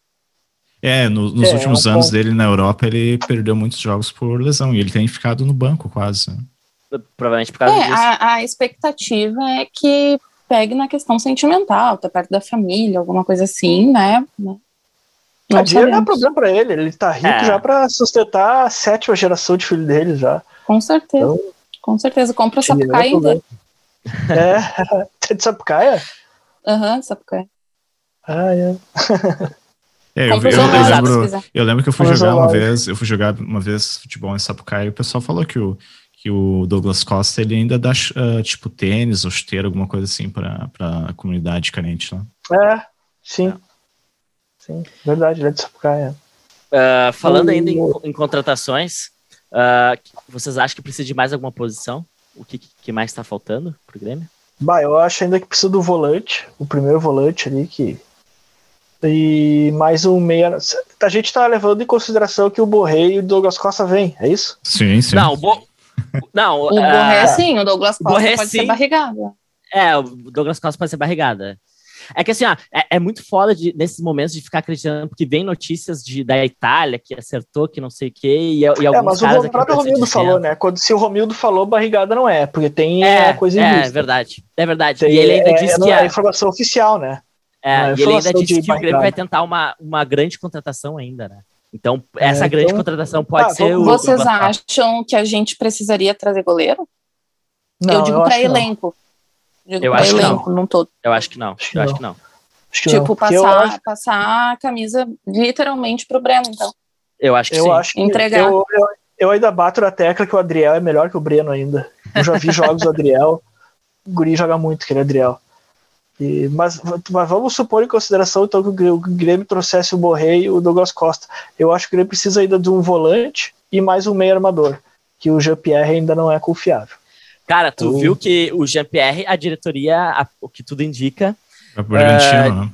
É, no, nos é, últimos é um anos dele na Europa, ele perdeu muitos jogos por lesão e ele tem ficado no banco quase. Provavelmente por causa é, disso. A, a expectativa é que pegue na questão sentimental, tá perto da família, alguma coisa assim, né? Não dinheiro não é problema para ele, ele tá rico é. já para sustentar a sétima geração de filho dele já. Com certeza, então, com certeza. Compra Sapucaia é ainda. É, de Sapucaia? Aham, uhum, Sapucaia. Ah, é. É, eu, eu, eu, lembro, eu lembro que eu fui jogar uma vez, eu fui jogar uma vez futebol em Sapucaia e o pessoal falou que o, que o Douglas Costa ele ainda dá uh, tipo tênis ou chuteiro, alguma coisa assim para a comunidade carente lá. É, sim. É. Sim, verdade, ele é de Sapucaia. Uh, falando ainda em, em contratações, uh, vocês acham que precisa de mais alguma posição? O que, que mais está faltando pro Grêmio? Bah, eu acho ainda que precisa do volante, o primeiro volante ali que. E mais um meia. A gente tá levando em consideração que o Borré e o Douglas Costa vêm, é isso? Sim, sim. Não, o, Bo... Não, o. Borré sim, o Douglas Costa Borré, pode sim. ser barrigada. É, o Douglas Costa pode ser barrigada. É que assim, ó, é, é, muito foda de, nesses momentos de ficar acreditando, porque vem notícias de, da Itália que acertou, que não sei o quê, e, e alguns é, mas caras. o próprio Romildo falou, né? Quando, se o Romildo falou, barrigada não é, porque tem é, coisa É, verdade. É verdade. Tem, e ele ainda é, disse é, que. É informação oficial, né? É, e ele ainda disse que o Grêmio vai tentar uma, uma grande contratação ainda, né? Então, essa é, grande então, contratação pode tá, ser o. Vocês acham que a gente precisaria trazer goleiro? Não, eu digo para elenco. Digo eu acho elenco, que não. todo. Eu acho que não. Acho eu acho que não. Acho tipo, passar, acho... passar a camisa literalmente pro Breno, então. Eu acho que eu sim. Acho que Entregar. Eu, eu, eu ainda bato na tecla que o Adriel é melhor que o Breno ainda. Eu já vi jogos do Adriel. O Guri joga muito, aquele Adriel. E, mas, mas vamos supor em consideração então que o Grêmio trouxesse o Borré e o Douglas Costa. Eu acho que ele precisa ainda de um volante e mais um meio armador, que o Jean-Pierre ainda não é confiável. Cara, tu viu que o Jean-Pierre, a diretoria, a, o que tudo indica, É Bragantino, né?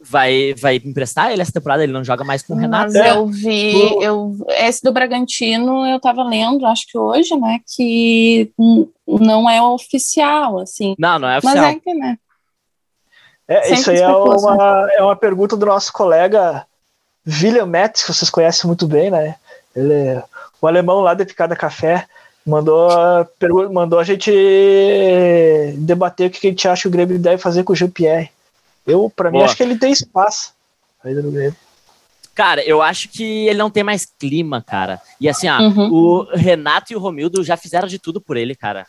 vai, vai emprestar ele essa temporada, ele não joga mais com o Renato. Mas eu vi, eu, esse do Bragantino eu tava lendo, acho que hoje, né, que não é oficial, assim. Não, não é Mas oficial. é que, né, É, Sempre isso aí é uma, é uma pergunta do nosso colega William Metz, que vocês conhecem muito bem, né? Ele é o alemão lá da Picada Café. Mandou, mandou a gente debater o que a gente acha que o Grêmio deve fazer com o Jean-Pierre. Eu, pra mim, acho que ele tem espaço ainda no Grêmio. Cara, eu acho que ele não tem mais clima, cara. E assim, ó, Uhum. o Renato e o Romildo já fizeram de tudo por ele, cara.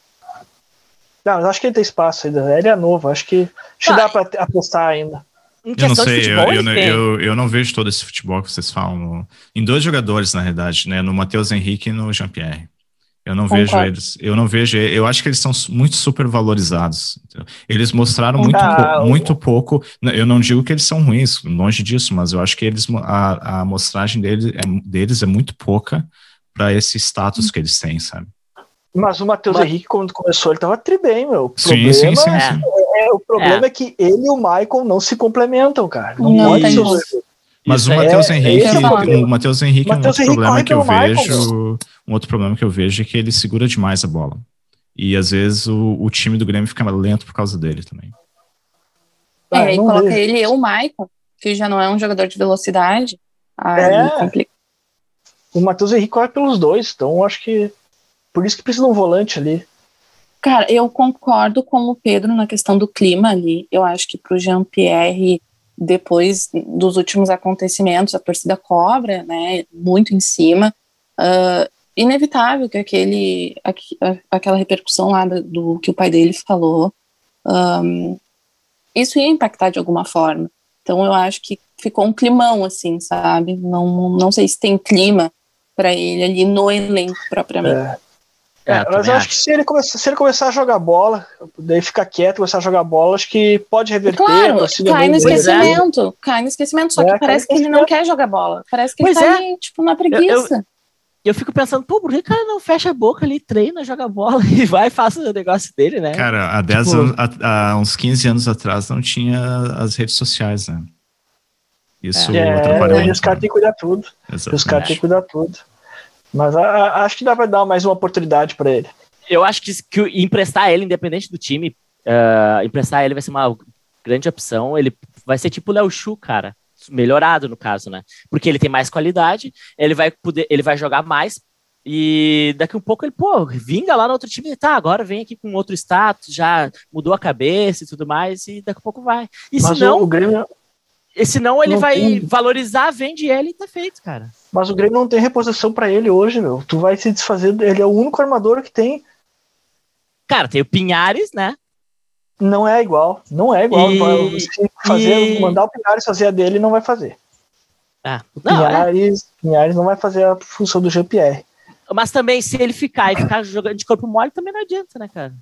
Não, acho que ele tem espaço ainda. Ele é novo, acho que, acho que dá pra te- apostar ainda. Eu não sei, eu, futebol, eu, tem. eu, eu não vejo todo esse futebol que vocês falam. no- em dois jogadores, na realidade, né? No Matheus Henrique e no Jean-Pierre. Eu não vejo Concordo. eles. Eu não vejo. Eu acho que eles são muito super valorizados. entendeu? Eles mostraram muito, Ah, pou- muito pouco. Eu não digo que eles são ruins, longe disso, mas eu acho que eles a, a mostragem deles é, deles é muito pouca para esse status que eles têm, sabe? Mas o Matheus Mas- Henrique, quando começou, ele tava tri bem, meu. O Sim, problema, sim, sim, é. sim. É, o problema é. que ele e o Michael não se complementam, cara. Não, Não pode dois. Mas Isso o aí Matheus é- Henrique, é é o Matheus Henrique, um outro Henrique problema que eu Michael, vejo, um outro problema que eu vejo é que ele segura demais a bola. E às vezes o, o time do Grêmio fica lento por causa dele também. Ah, é, e coloca vejo. ele e o Michael, que já não é um jogador de velocidade, aí É. complica. O Matheus Henrique corre pelos dois, então acho que por isso que precisa de um volante ali. Cara, eu concordo com o Pedro na questão do clima ali. Eu acho que pro Jean-Pierre, depois dos últimos acontecimentos, a torcida cobra, né, muito em cima. Ah, inevitável que aquele, aqu- aquela repercussão lá do, do que o pai dele falou, ahm, isso ia impactar de alguma forma. Então eu acho que ficou um climão, assim, sabe? Não, não sei se tem clima para ele ali no elenco propriamente. É, É, É, eu mas também eu acho. acho que se ele, começar, se ele começar a jogar bola, daí ficar quieto, começar a jogar bola, acho que pode reverter. Claro, cai no dele. esquecimento, cai no esquecimento, só É, que parece que ele não quer jogar bola, parece que Pois ele tá é. ali, tipo, na preguiça. E eu fico pensando, pô, por que o cara não fecha a boca ali, treina, joga bola e vai e faz o negócio dele, né? Cara, há 10 Tipo- anos, há, há uns 15 anos atrás não tinha as redes sociais, né? Isso É, atrapalhou aí muito. os caras têm que cuidar tudo. né? Os caras têm Exatamente. que cuidar tudo. Mas a- a- acho que dá pra dar mais uma oportunidade pra ele. Eu acho que, que emprestar ele, independente do time, ah, emprestar ele vai ser uma grande opção. Ele vai ser tipo o Léo Chu, cara. Melhorado, no caso, né? Porque ele tem mais qualidade, ele vai poder, ele vai jogar mais. E daqui a um pouco ele, pô, vinga lá no outro time, tá, agora vem aqui com outro status, já mudou a cabeça e tudo mais, e daqui a pouco vai. E Mas se não, o Grêmio, e se não ele não vai tem- valorizar, vende ele e tá feito, cara. mas o Grêmio não tem reposição pra ele hoje, meu. Tu vai se desfazer. Ele é o único armador que tem. Cara, tem o Pinhares, né? Não é igual. Não é igual. E- Vai- se fazer, e- mandar o Pinhares fazer a dele, não vai fazer. Ah, O não, é. Pinhares, Pinhares não vai fazer a função do Jean-Pierre. Mas também, se ele ficar e ficar jogando de corpo mole, também não adianta, né, cara?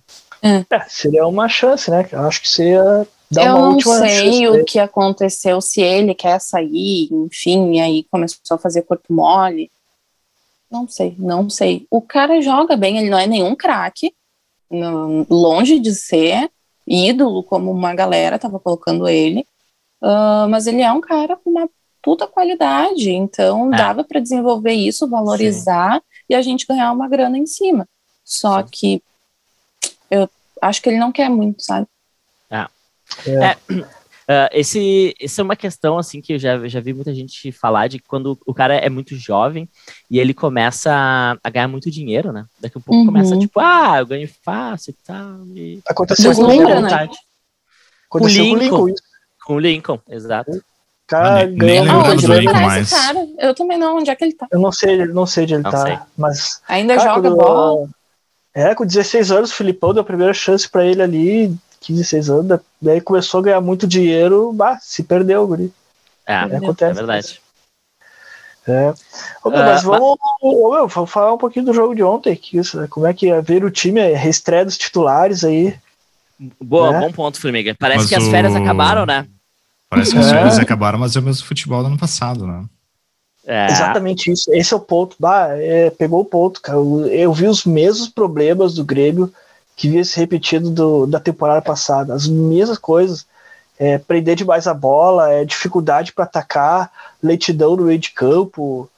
É, seria uma chance, né? Eu acho que seria dar eu não sei o ele. que aconteceu, se ele quer sair, enfim, e aí começou a fazer corpo mole. Não sei, não sei. O cara joga bem, ele não é nenhum craque, longe de ser ídolo, como uma galera tava colocando ele, Ah, mas ele é um cara com uma puta qualidade, então É. dava para desenvolver isso, valorizar e a gente ganhar uma grana em cima. Só Sim. que eu acho que ele não quer muito, sabe? Ah, esse, esse é uma questão, assim, que eu já, já vi muita gente falar de quando o cara é muito jovem e ele começa a, a ganhar muito dinheiro, né? Daqui a pouco Uhum. começa, tipo, ah, eu ganho fácil e tal. E... Aconteceu com Lincoln. né? Aconteceu com o Lincoln. Com o Lincoln, exato. O cara Nem- ganhou nem Ah, onde tá mais. esse cara? Eu também não, onde é que ele tá? Eu não sei, não sei onde ele Não tá, sei. mas. Ainda Cara, joga quando- bola? É, com 16 anos, o Filipão deu a primeira chance pra ele ali, 15, 16 anos, daí começou a ganhar muito dinheiro, bah, se perdeu, o guri. É, É, é, acontece. verdade. É. Ô, meu, uh, mas vamos, ô, meu, vamos falar um pouquinho do jogo de ontem. aqui, como é que ia ver o time, a reestreia dos titulares aí. Boa, né? bom ponto, Flamengo. Parece mas que as férias acabaram, né? Parece que as é. férias acabaram, mas é o mesmo futebol do ano passado, né? É. Exatamente isso. Esse é o ponto. Bah, é, pegou o ponto, cara. Eu, eu, vi os mesmos problemas do Grêmio que via se repetido do, da temporada passada. As mesmas coisas. É, prender demais a bola, é, dificuldade para atacar, leitidão no meio de campo.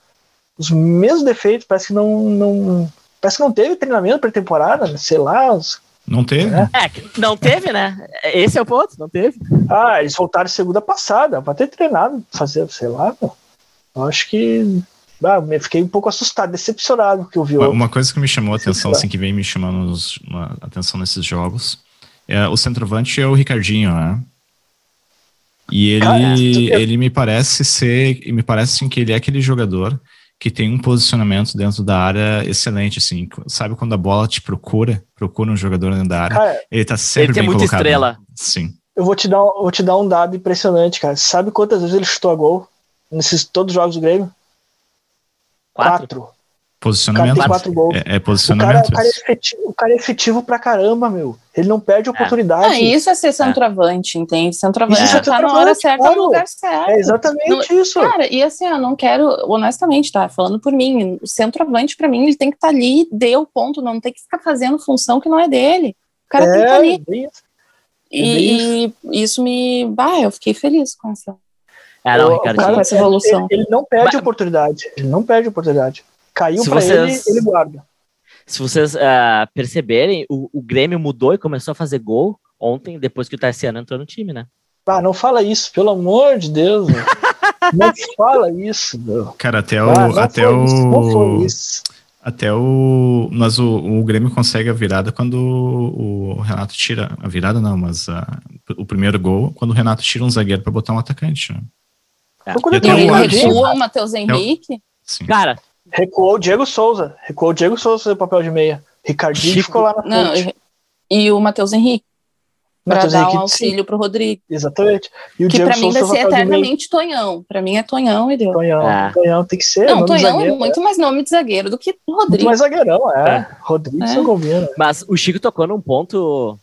Os mesmos defeitos. Parece que não. não parece que não teve treinamento pré-temporada, né? sei lá. Os, não teve? É. é, não teve, né? Esse é o ponto, não teve. Ah, eles voltaram segunda passada, para ter treinado, fazer, sei lá, meu. Eu acho que ah, fiquei um pouco assustado, decepcionado que eu vi. Uma coisa que me chamou a atenção, assim, que vem me chamando nos, uma atenção nesses jogos, é o centroavante é o Ricardinho, né? E ele, Cara, ele me parece ser, me parece assim, que ele é aquele jogador que tem um posicionamento dentro da área excelente, assim, sabe quando a bola te procura, procura um jogador dentro da área, cara, ele tá sempre ele tem bem muita colocado. estrela. Sim. Eu vou te dar, vou te dar um dado impressionante, cara. Sabe quantas vezes ele chutou a gol? nesses todos os jogos do Grêmio? Quatro. quatro. Posicionamento. quatro gols. É, é posicionamento. O cara, o, cara é efetivo, o cara, é efetivo, pra caramba, meu. Ele não perde oportunidade. Ah, isso é ser centroavante, é. entende? Centroavante isso é tá na hora certa, claro. no lugar certo. É exatamente não, isso. Cara, e assim, eu não quero, honestamente, tá? Falando por mim, o centroavante, pra mim, ele tem que estar tá ali, deu ponto, não tem que ficar fazendo função que não é dele. O cara é, tem que estar tá ali. Bem, e isso. isso me. Bah, eu fiquei feliz com essa é, não, Ricardo, cara, essa evolução. Ele, ele, não perde Mas, oportunidade. Ele não perde oportunidade. Caiu para ele, ele guarda. Se vocês uh, perceberem, o, o, Grêmio mudou e começou a fazer gol ontem, depois que o Tarciano entrou no time, né? Ah, não fala isso, pelo amor de Deus. não fala isso, meu. Cara, até o. Ah, até o... Isso, não foi isso. Até o. Mas o, o Grêmio consegue a virada quando o, o Renato tira. A virada não, mas a, o primeiro gol, quando o Renato tira um zagueiro para botar um atacante. Né? E ele recua o Matheus Henrique. Sim. Cara. Recuou o Diego Souza. Recuou o Diego Souza fazer o papel de meia. Ricardinho Chico. ficou lá na frente. Não, e o Matheus Henrique. Pra dar Henrique, um auxílio sim. pro Rodrigo. Exatamente. E o que Diego pra mim vai ser eternamente Tonhão. Pra mim é Tonhão e deu. Tonhão, é. Tonhão tem que ser. Não, Tonhão é muito mais nome de zagueiro do que Rodrigo. Muito mais zagueirão, é. é. Rodrigo é. combina. Mas o Chico tocou num ponto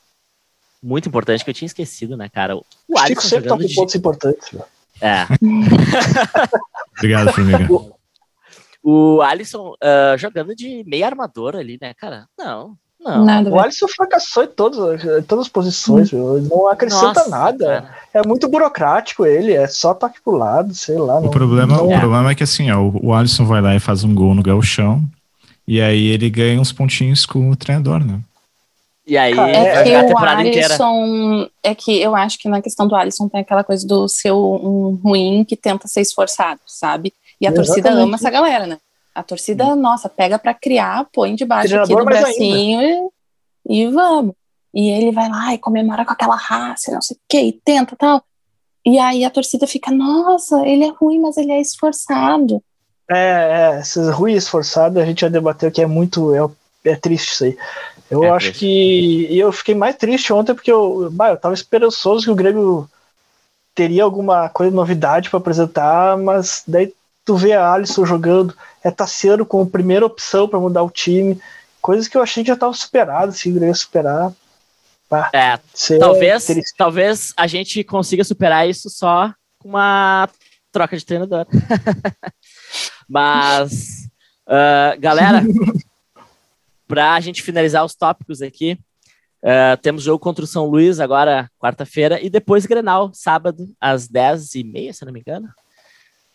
muito importante que eu tinha esquecido, né, cara? O, o Chico sempre toca em pontos importantes, velho. É. Obrigado, Formiga. O, o Alisson uh, jogando de meia armador ali, né, cara? Não, não. Nada, o Alisson fracassou em, todos, em todas as posições, hum. não acrescenta Nossa, nada. Cara. É muito burocrático ele, é só toque pro lado, sei lá. Não, o, problema, não... o problema é que assim, ó, o Alisson vai lá e faz um gol no galchão, e aí ele ganha uns pontinhos com o treinador, né? E aí, é que a temporada o Alisson, inteira. É que eu acho que na questão do Alisson tem aquela coisa do seu um ruim que tenta ser esforçado, sabe? E a Exatamente. torcida ama essa galera, né? A torcida, hum. nossa, pega para criar, põe debaixo aqui do bracinho e, e, vamos. E ele vai lá e comemora com aquela raça, não sei o que, e tenta tal. E aí a torcida fica, nossa, ele é ruim, mas ele é esforçado. É, é, esses ruim esforçado, a gente já debateu que é muito, é, é triste isso aí. Eu é acho triste. que. E eu fiquei mais triste ontem porque eu, bah, eu tava esperançoso que o Grêmio teria alguma coisa, novidade para apresentar, mas daí tu vê a Alisson jogando, é Tassiano como primeira opção para mudar o time, coisas que eu achei que já tava superado, assim, o Grêmio ia superar. Bah, é, talvez, talvez a gente consiga superar isso só com uma troca de treinador. mas, uh, galera, para a gente finalizar os tópicos aqui, uh, temos jogo contra o São Luís agora, quarta-feira, e depois Grenal, sábado, às 10h30, se não me engano,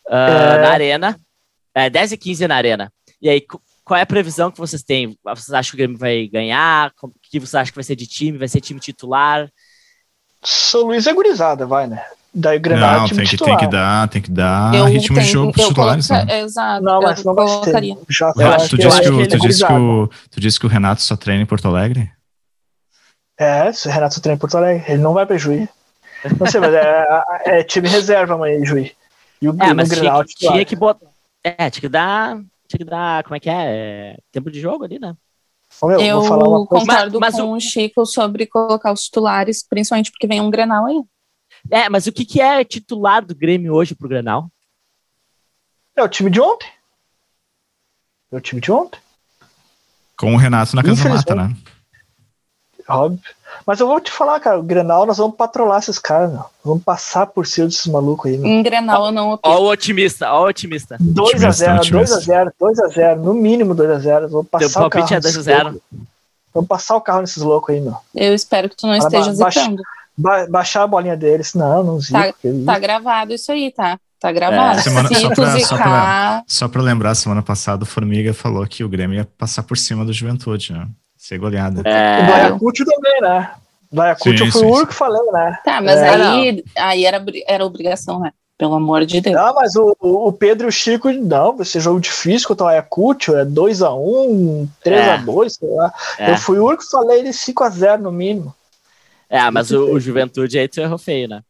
uh, é... na Arena. É, 10h15 na Arena. E aí, qual é a previsão que vocês têm? Vocês acham que o Grêmio vai ganhar? O que vocês acham que vai ser de time? Vai ser time titular? São Luís é gurizada, vai, né? Daí o Grenal não, tem que, tem que dar, tem que dar eu ritmo tenho, de jogo pros titulares, né? Exato. Não, mas não vai ser. Já, tu, disse que, que, tu, disse que o, tu disse que o Renato só treina em Porto Alegre? É, o Renato só treina em Porto Alegre. Ele não vai pra Juí. Não sei, mas é, é, é time reserva amanhã em Juí. E o, é, mas Grenal, tinha, tinha que botar. É, tinha que dar. Tinha que dar. Como é que é? é tempo de jogo ali, né? Meu, eu concordo mas, mas com o Chico sobre colocar os titulares, principalmente porque vem um Grenal aí. É, mas o que, que é titular do Grêmio hoje pro Grenal? É o time de ontem. É o time de ontem. Com o Renato na casa mata, né? Óbvio. Mas eu vou te falar, cara, o Grenal nós vamos patrolar esses caras, meu. Vamos passar por cima desses malucos aí. Meu. Em Grenal eu não opino. Ó o otimista, ó o otimista. 2x0, 2x0, 2x0, no mínimo 2x0. Vamos passar Teu o carro. é 2x0. Vamos passar o carro nesses loucos aí, meu. Eu espero que tu não Para esteja ba zicando. Ba baixar a bolinha deles. Não, não zico. Tá, tá gravado isso aí, tá? Tá gravado. É. Semana, só, pra, só, pra, só, pra, lembrar, semana passada o Formiga falou que o Grêmio ia passar por cima do Juventude, né? Ser goleada. É. Do Ayacucho também, né? Do Ayacucho eu fui sim, o único que falei, né? Tá, mas é, aí, aí era, era obrigação, né? Pelo amor de Deus. Não, mas o, o Pedro e o Chico, não, vai ser jogo difícil contra o Ayacucho, é 2x1, 3x2, é. sei lá. É. Eu fui o único que falei de 5x0 no mínimo. É, mas o, o Juventude aí tu errou feio, né?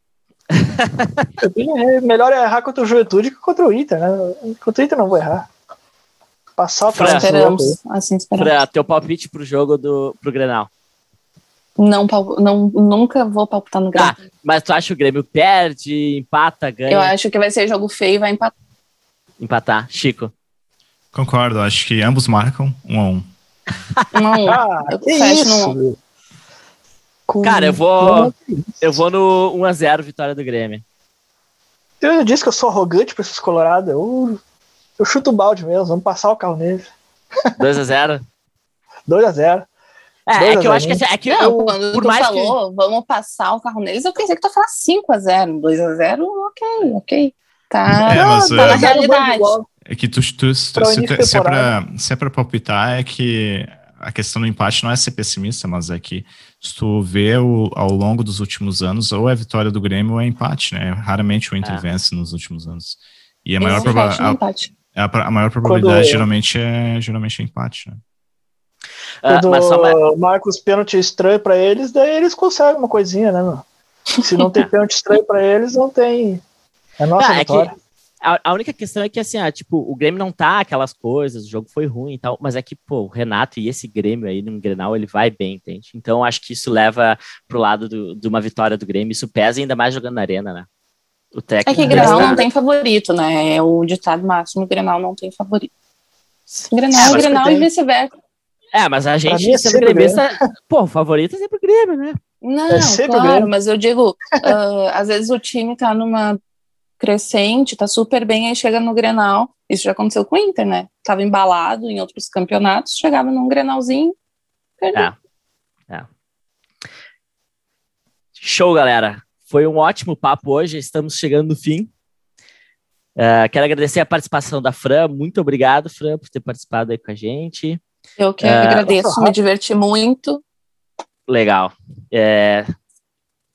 melhor é errar contra o Juventude que contra o Inter, né? Contra o Inter não vou errar. Passar o Fran, esperamos, assim esperamos. Fran, teu palpite pro jogo do pro Grenal. Não, não, nunca vou palpitar no Grêmio. Ah, mas tu acha que o Grêmio perde, empata, ganha? Eu acho que vai ser jogo feio e vai empatar. Empatar. Chico. Concordo, acho que ambos marcam um a um. Um a um. Ah, eu fecho isso? no com... Cara, eu vou. Eu vou no 1x0 vitória do Grêmio. Eu disse que eu sou arrogante pra esses colorados. Eu, eu chuto o balde mesmo, vamos passar o carro nele. 2x0? 2x0. É, é que eu acho que, é que não, eu, quando por tu mais falou, que... vamos passar o carro neles, eu pensei que tu ia falar 5x0, 2x0, ok, ok. Tá, é, mas, tá é, na realidade. É que tu, tu, tu se, se, se, é pra, se é pra palpitar, é que a questão do empate não é ser pessimista, mas é que se tu vê o, ao longo dos últimos anos, ou é vitória do Grêmio ou é empate, né? Raramente o Inter é. vence nos últimos anos. E a maior, proba a, a, a, maior probabilidade Quando... geralmente é geralmente é empate, né? Ah, Quando uh, Marcos pênalti estranho para eles, daí eles conseguem uma coisinha, né, meu? Se não tem pênalti estranho para eles, não tem. É nossa ah, vitória. É que a, a, única questão é que, assim, ah, tipo, o Grêmio não tá aquelas coisas, o jogo foi ruim e tal, mas é que, pô, o Renato e esse Grêmio aí no Grenal, ele vai bem, entende? Então, acho que isso leva pro lado do, de uma vitória do Grêmio, isso pesa ainda mais jogando na arena, né? O técnico. É que Grenal não tem favorito, né? É o ditado máximo, Grenal não tem favorito. Grenal, é, Grenal tem... e vice-versa. É, mas a gente, é sempre gremista, pô, o favorito é sempre o Grêmio, né? Não, é claro, mas eu digo, uh, às vezes o time tá numa crescente, tá super bem, aí chega no Grenal. Isso já aconteceu com o Inter, né? Tava embalado em outros campeonatos, chegava num Grenalzinho, perdeu. É. é. Show, galera. Foi um ótimo papo hoje, estamos chegando no fim. Uh, quero agradecer a participação da Fran. Muito obrigado, Fran, por ter participado aí com a gente. Eu que uh, agradeço, me diverti muito. Legal. É,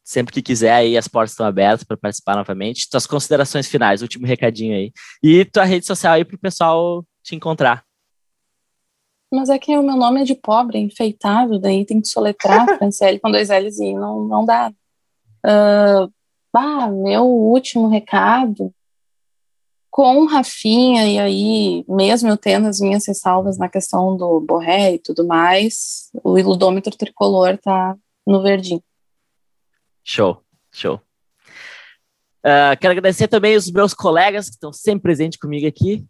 sempre que quiser aí as portas estão abertas para participar novamente. Tuas considerações finais, último recadinho aí. E tua rede social aí para o pessoal te encontrar. Mas é que o meu nome é de pobre, enfeitado, daí tem que soletrar Franciele com dois L's e não, não dá. Uh, ah, meu último recado com Rafinha, e aí, mesmo eu tendo as minhas ressalvas na questão do Borré e tudo mais, o iludômetro tricolor tá no verdinho. Show, show. Uh, quero agradecer também os meus colegas que estão sempre presentes comigo aqui.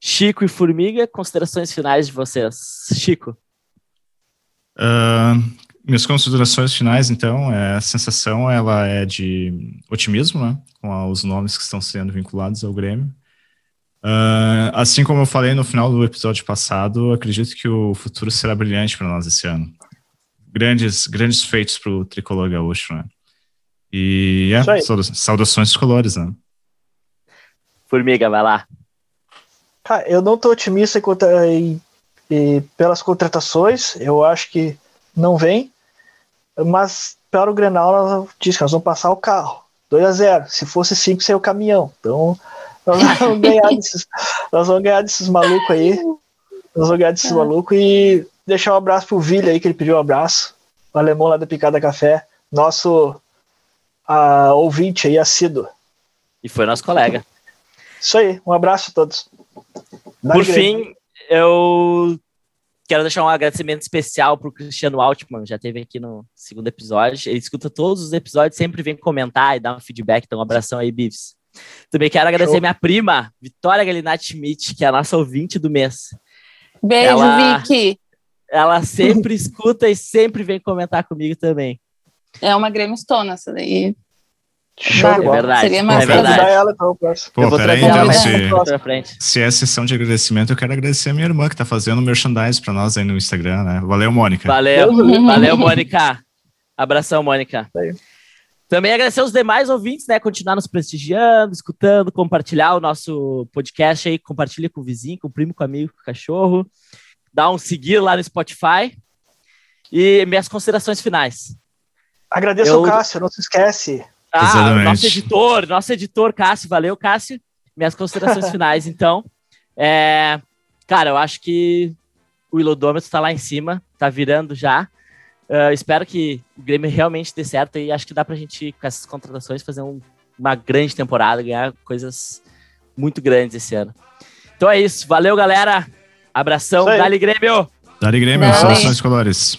Chico e Formiga, considerações finais de vocês. Chico. Uh, minhas considerações finais, então, é, a sensação ela é de otimismo, né, com os nomes que estão sendo vinculados ao Grêmio. Uh, assim como eu falei no final do episódio passado, acredito que o futuro será brilhante para nós esse ano. Grandes, grandes feitos para o tricolor gaúcho, né? E é, saudações colores, né? Formiga, vai lá. Cara, eu não tô otimista em, em, pelas contratações, eu acho que não vem, mas para o Grenal nós diz que nós vamos passar o carro, 2 a 0 se fosse 5 seria o caminhão, então nós vamos ganhar desses, nós vamos ganhar desses malucos aí, nós vamos ganhar desses é. malucos e deixar um abraço pro Vila aí, que ele pediu um abraço, o alemão lá da Picada Café, nosso a ouvinte aí, assíduo. E foi nosso colega. Isso aí, um abraço a todos. Por fim, eu quero deixar um agradecimento especial para o Cristiano Altman, já teve aqui no segundo episódio. Ele escuta todos os episódios, sempre vem comentar e dar um feedback. Então, um abração aí, Bives. Também quero agradecer Show. minha prima, Vitória Galinatti Schmidt, que é a nossa ouvinte do mês. Beijo, ela, Vicky. Ela sempre escuta e sempre vem comentar comigo também. É uma Grêmio Stone essa daí. Show é verdade. Seria mais é verdade. Ela, então, Pô, peraí, então, se, se é sessão de agradecimento, eu quero agradecer a minha irmã que tá fazendo merchandise pra nós aí no Instagram, né? Valeu, Mônica. Valeu, valeu, Mônica. Abração, Mônica. Também agradecer os demais ouvintes, né? Continuar nos prestigiando, escutando, compartilhar o nosso podcast aí, compartilha com o vizinho, com o primo, com o amigo, com o cachorro. Dá um seguir lá no Spotify. E minhas considerações finais. Agradeço eu... o Cássio, não se esquece. Ah, Exatamente. nosso editor, nosso editor, Cássio, valeu, Cássio. Minhas considerações finais, então. É, cara, eu acho que o ilodômetro está lá em cima, tá virando já. Uh, espero que o Grêmio realmente dê certo e acho que dá pra gente, com essas contratações, fazer um, uma grande temporada, ganhar coisas muito grandes esse ano. Então é isso. Valeu, galera. Abração. Dali Grêmio. Dali Grêmio, saudações colores.